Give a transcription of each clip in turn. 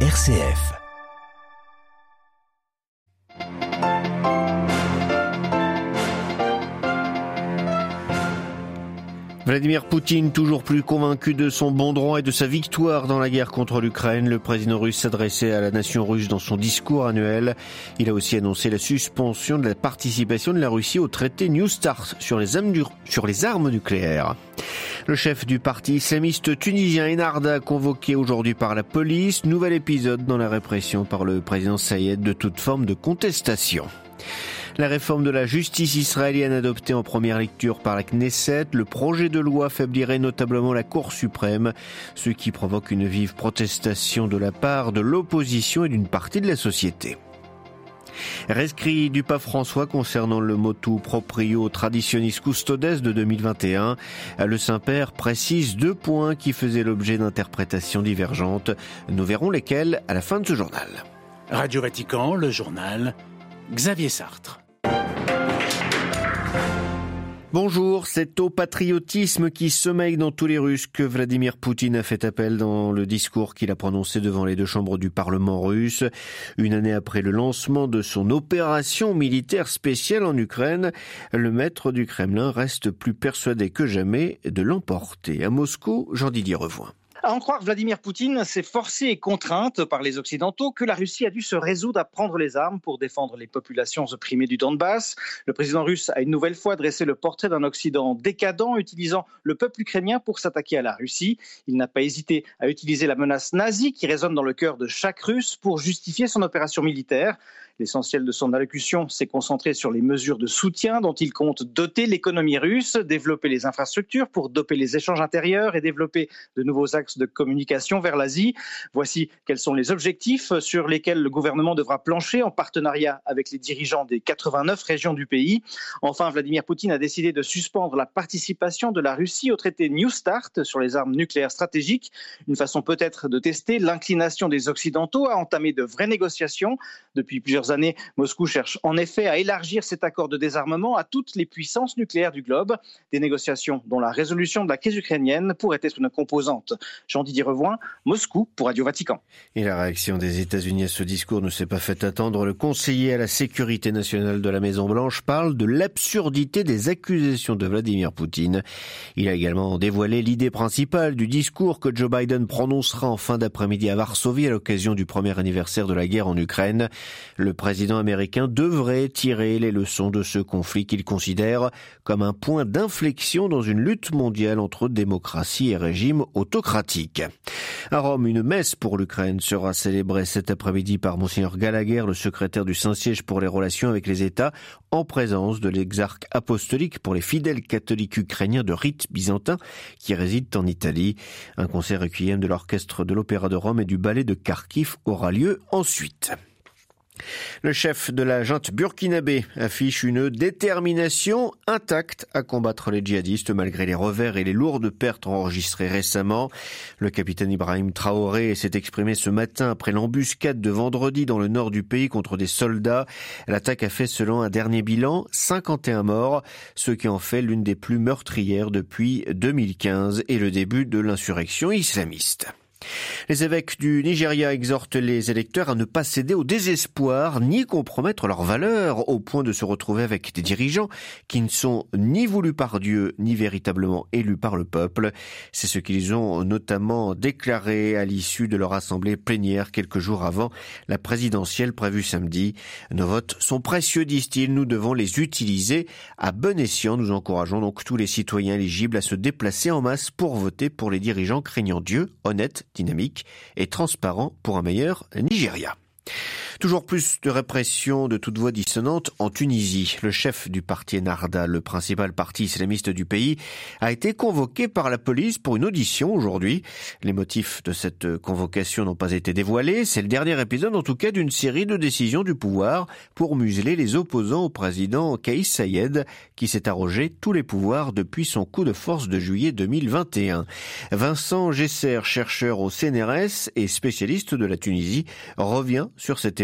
RCF. Vladimir Poutine, toujours plus convaincu de son bon droit et de sa victoire dans la guerre contre l'Ukraine, le président russe s'adressait à la nation russe dans son discours annuel. Il a aussi annoncé la suspension de la participation de la Russie au traité New Start sur les armes, sur les armes nucléaires. Le chef du parti islamiste tunisien Enarda, convoqué aujourd'hui par la police, nouvel épisode dans la répression par le président Sayed de toute forme de contestation. La réforme de la justice israélienne adoptée en première lecture par la Knesset, le projet de loi affaiblirait notablement la Cour suprême, ce qui provoque une vive protestation de la part de l'opposition et d'une partie de la société. Rescrit du pape François concernant le motu proprio traditionis custodes de 2021, le Saint-Père précise deux points qui faisaient l'objet d'interprétations divergentes. Nous verrons lesquels à la fin de ce journal. Radio Vatican, le journal, Xavier Sartre. Bonjour, c'est au patriotisme qui sommeille dans tous les Russes que Vladimir Poutine a fait appel dans le discours qu'il a prononcé devant les deux chambres du Parlement russe. Une année après le lancement de son opération militaire spéciale en Ukraine, le maître du Kremlin reste plus persuadé que jamais de l'emporter. À Moscou, Jean-Didier Revoin. À en croire Vladimir Poutine, c'est forcé et contrainte par les Occidentaux que la Russie a dû se résoudre à prendre les armes pour défendre les populations opprimées du Donbass. Le président russe a une nouvelle fois dressé le portrait d'un Occident décadent, utilisant le peuple ukrainien pour s'attaquer à la Russie. Il n'a pas hésité à utiliser la menace nazie qui résonne dans le cœur de chaque Russe pour justifier son opération militaire. L'essentiel de son allocution s'est concentré sur les mesures de soutien dont il compte doter l'économie russe, développer les infrastructures pour doper les échanges intérieurs et développer de nouveaux axes de communication vers l'Asie. Voici quels sont les objectifs sur lesquels le gouvernement devra plancher en partenariat avec les dirigeants des 89 régions du pays. Enfin, Vladimir Poutine a décidé de suspendre la participation de la Russie au traité New Start sur les armes nucléaires stratégiques, une façon peut-être de tester l'inclination des Occidentaux à entamer de vraies négociations. Depuis plusieurs années, Moscou cherche en effet à élargir cet accord de désarmement à toutes les puissances nucléaires du globe, des négociations dont la résolution de la crise ukrainienne pourrait être une composante. Jean-Didier Revoin, Moscou pour Radio Vatican. Et la réaction des États-Unis à ce discours ne s'est pas fait attendre. Le conseiller à la sécurité nationale de la Maison-Blanche parle de l'absurdité des accusations de Vladimir Poutine. Il a également dévoilé l'idée principale du discours que Joe Biden prononcera en fin d'après-midi à Varsovie à l'occasion du premier anniversaire de la guerre en Ukraine. Le président américain devrait tirer les leçons de ce conflit qu'il considère comme un point d'inflexion dans une lutte mondiale entre démocratie et régime autocratique. À Rome, une messe pour l'Ukraine sera célébrée cet après-midi par Monseigneur Gallagher, le secrétaire du Saint-Siège pour les relations avec les États, en présence de l'exarque apostolique pour les fidèles catholiques ukrainiens de rite byzantin qui résident en Italie. Un concert requiem de l'orchestre de l'Opéra de Rome et du ballet de Kharkiv aura lieu ensuite. Le chef de la junte burkinabé affiche une détermination intacte à combattre les djihadistes malgré les revers et les lourdes pertes enregistrées récemment. Le capitaine Ibrahim Traoré s'est exprimé ce matin après l'embuscade de vendredi dans le nord du pays contre des soldats. L'attaque a fait, selon un dernier bilan, 51 morts, ce qui en fait l'une des plus meurtrières depuis 2015 et le début de l'insurrection islamiste. Les évêques du Nigeria exhortent les électeurs à ne pas céder au désespoir ni compromettre leurs valeurs au point de se retrouver avec des dirigeants qui ne sont ni voulus par Dieu ni véritablement élus par le peuple. C'est ce qu'ils ont notamment déclaré à l'issue de leur assemblée plénière quelques jours avant la présidentielle prévue samedi. Nos votes sont précieux, disent-ils, nous devons les utiliser à bon escient. Nous encourageons donc tous les citoyens éligibles à se déplacer en masse pour voter pour les dirigeants craignant Dieu, honnêtes, dynamique et transparent pour un meilleur Nigeria. Toujours plus de répression de toute voix dissonante en Tunisie. Le chef du parti Narda, le principal parti islamiste du pays, a été convoqué par la police pour une audition aujourd'hui. Les motifs de cette convocation n'ont pas été dévoilés. C'est le dernier épisode, en tout cas, d'une série de décisions du pouvoir pour museler les opposants au président Kaïs Sayed, qui s'est arrogé tous les pouvoirs depuis son coup de force de juillet 2021. Vincent Gesser, chercheur au CNRS et spécialiste de la Tunisie, revient sur cette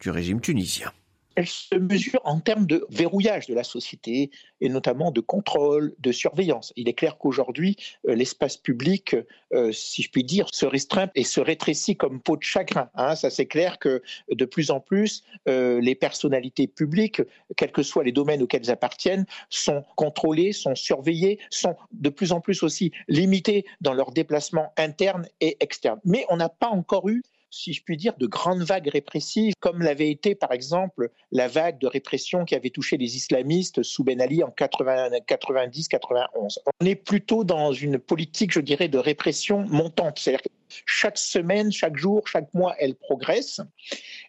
du régime tunisien. elle se mesure en termes de verrouillage de la société et notamment de contrôle, de surveillance. Il est clair qu'aujourd'hui, euh, l'espace public, euh, si je puis dire, se restreint et se rétrécit comme peau de chagrin. Hein. Ça, c'est clair que de plus en plus, euh, les personnalités publiques, quels que soient les domaines auxquels elles appartiennent, sont contrôlées, sont surveillées, sont de plus en plus aussi limitées dans leurs déplacements internes et externes. Mais on n'a pas encore eu si je puis dire, de grandes vagues répressives, comme l'avait été par exemple la vague de répression qui avait touché les islamistes sous Ben Ali en 90-91. On est plutôt dans une politique, je dirais, de répression montante. C'est-à-dire que chaque semaine, chaque jour, chaque mois, elle progresse,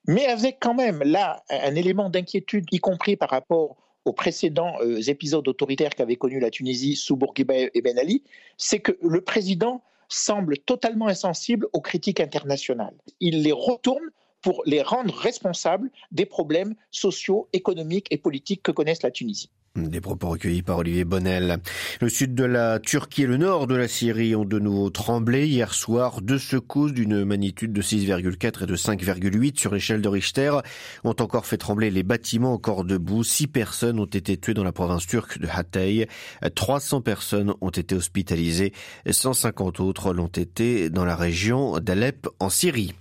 mais avec quand même là un élément d'inquiétude, y compris par rapport aux précédents euh, épisodes autoritaires qu'avait connus la Tunisie sous Bourguiba et Ben Ali, c'est que le président semble totalement insensible aux critiques internationales. Il les retourne pour les rendre responsables des problèmes sociaux, économiques et politiques que connaissent la Tunisie. Des propos recueillis par Olivier Bonnel. Le sud de la Turquie et le nord de la Syrie ont de nouveau tremblé hier soir. Deux secousses d'une magnitude de 6,4 et de 5,8 sur l'échelle de Richter ont encore fait trembler les bâtiments encore debout. Six personnes ont été tuées dans la province turque de Hatay. 300 personnes ont été hospitalisées. 150 autres l'ont été dans la région d'Alep en Syrie.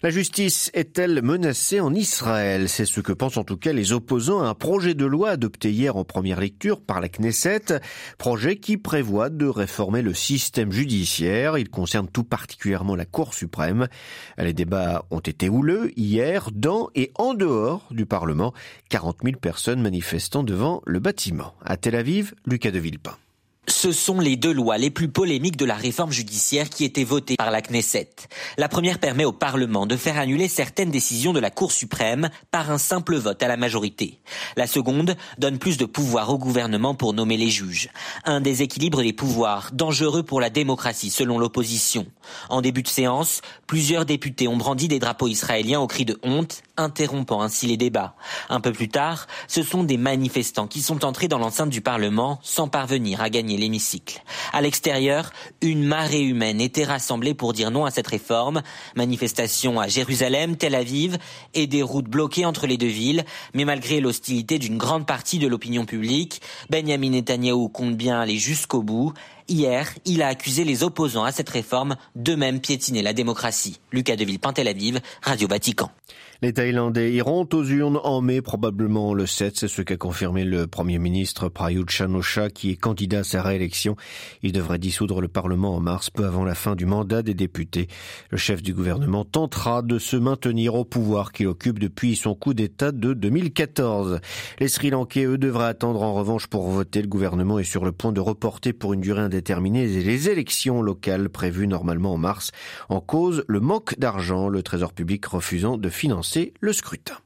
La justice est-elle menacée en Israël? C'est ce que pensent en tout cas les opposants à un projet de loi adopté hier en première lecture par la Knesset, projet qui prévoit de réformer le système judiciaire. Il concerne tout particulièrement la Cour suprême. Les débats ont été houleux hier dans et en dehors du Parlement. 40 000 personnes manifestant devant le bâtiment. À Tel Aviv, Lucas de Villepin. Ce sont les deux lois les plus polémiques de la réforme judiciaire qui étaient votées par la Knesset. La première permet au Parlement de faire annuler certaines décisions de la Cour suprême par un simple vote à la majorité. La seconde donne plus de pouvoir au gouvernement pour nommer les juges. Un déséquilibre des pouvoirs dangereux pour la démocratie selon l'opposition. En début de séance, plusieurs députés ont brandi des drapeaux israéliens au cri de honte, interrompant ainsi les débats. Un peu plus tard, ce sont des manifestants qui sont entrés dans l'enceinte du Parlement sans parvenir à gagner l'hémicycle. À l'extérieur, une marée humaine était rassemblée pour dire non à cette réforme. Manifestation à Jérusalem, Tel Aviv et des routes bloquées entre les deux villes. Mais malgré l'hostilité d'une grande partie de l'opinion publique, Benjamin Netanyahu compte bien aller jusqu'au bout. Hier, il a accusé les opposants à cette réforme de même piétiner la démocratie. Lucas Deville, Tel Aviv, Radio Vatican. Les Thaïlandais iront aux urnes en mai, probablement le 7. C'est ce qu'a confirmé le Premier ministre Prayut chan qui est candidat à sa réélection. Il devrait dissoudre le Parlement en mars, peu avant la fin du mandat des députés. Le chef du gouvernement tentera de se maintenir au pouvoir qu'il occupe depuis son coup d'État de 2014. Les Sri Lankais, eux, devraient attendre en revanche pour voter. Le gouvernement est sur le point de reporter pour une durée indéterminée les élections locales prévues normalement en mars. En cause, le manque d'argent, le Trésor public refusant de financer le scrutin.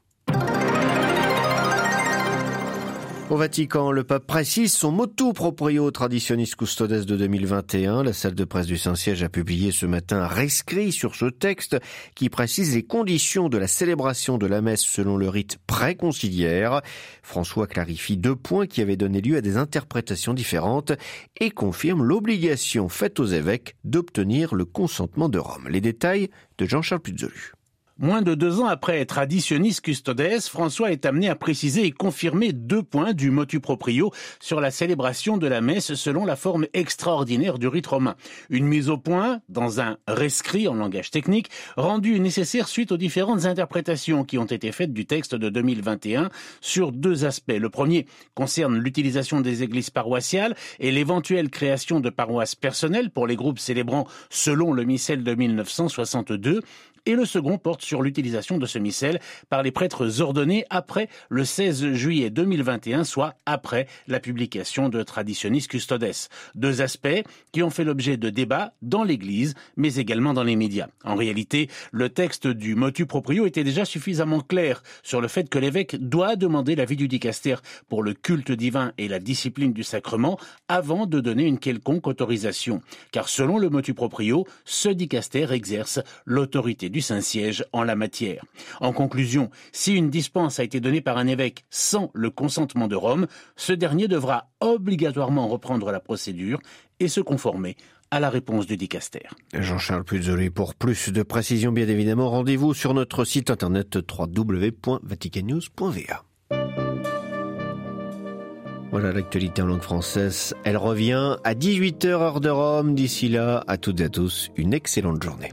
Au Vatican, le pape précise son motu proprio traditionis custodes de 2021. La salle de presse du Saint-Siège a publié ce matin un rescrit sur ce texte qui précise les conditions de la célébration de la messe selon le rite préconciliaire. François clarifie deux points qui avaient donné lieu à des interprétations différentes et confirme l'obligation faite aux évêques d'obtenir le consentement de Rome. Les détails de Jean-Charles Puzolu. Moins de deux ans après être additionnis custodes, François est amené à préciser et confirmer deux points du motu proprio sur la célébration de la messe selon la forme extraordinaire du rite romain. Une mise au point, dans un rescrit en langage technique, rendu nécessaire suite aux différentes interprétations qui ont été faites du texte de 2021 sur deux aspects. Le premier concerne l'utilisation des églises paroissiales et l'éventuelle création de paroisses personnelles pour les groupes célébrant selon le missel de 1962 et le second porte sur l'utilisation de ce missel par les prêtres ordonnés après le 16 juillet 2021, soit après la publication de Traditionis Custodes. Deux aspects qui ont fait l'objet de débats dans l'Église, mais également dans les médias. En réalité, le texte du motu proprio était déjà suffisamment clair sur le fait que l'évêque doit demander l'avis du dicaster pour le culte divin et la discipline du sacrement avant de donner une quelconque autorisation. Car selon le motu proprio, ce dicaster exerce l'autorité du Saint-Siège en la matière. En conclusion, si une dispense a été donnée par un évêque sans le consentement de Rome, ce dernier devra obligatoirement reprendre la procédure et se conformer à la réponse du dicaster. Jean-Charles Puzoli, pour plus de précisions, bien évidemment, rendez-vous sur notre site internet www.vaticannews.va. Voilà l'actualité en langue française. Elle revient à 18h heure de Rome. D'ici là, à toutes et à tous, une excellente journée.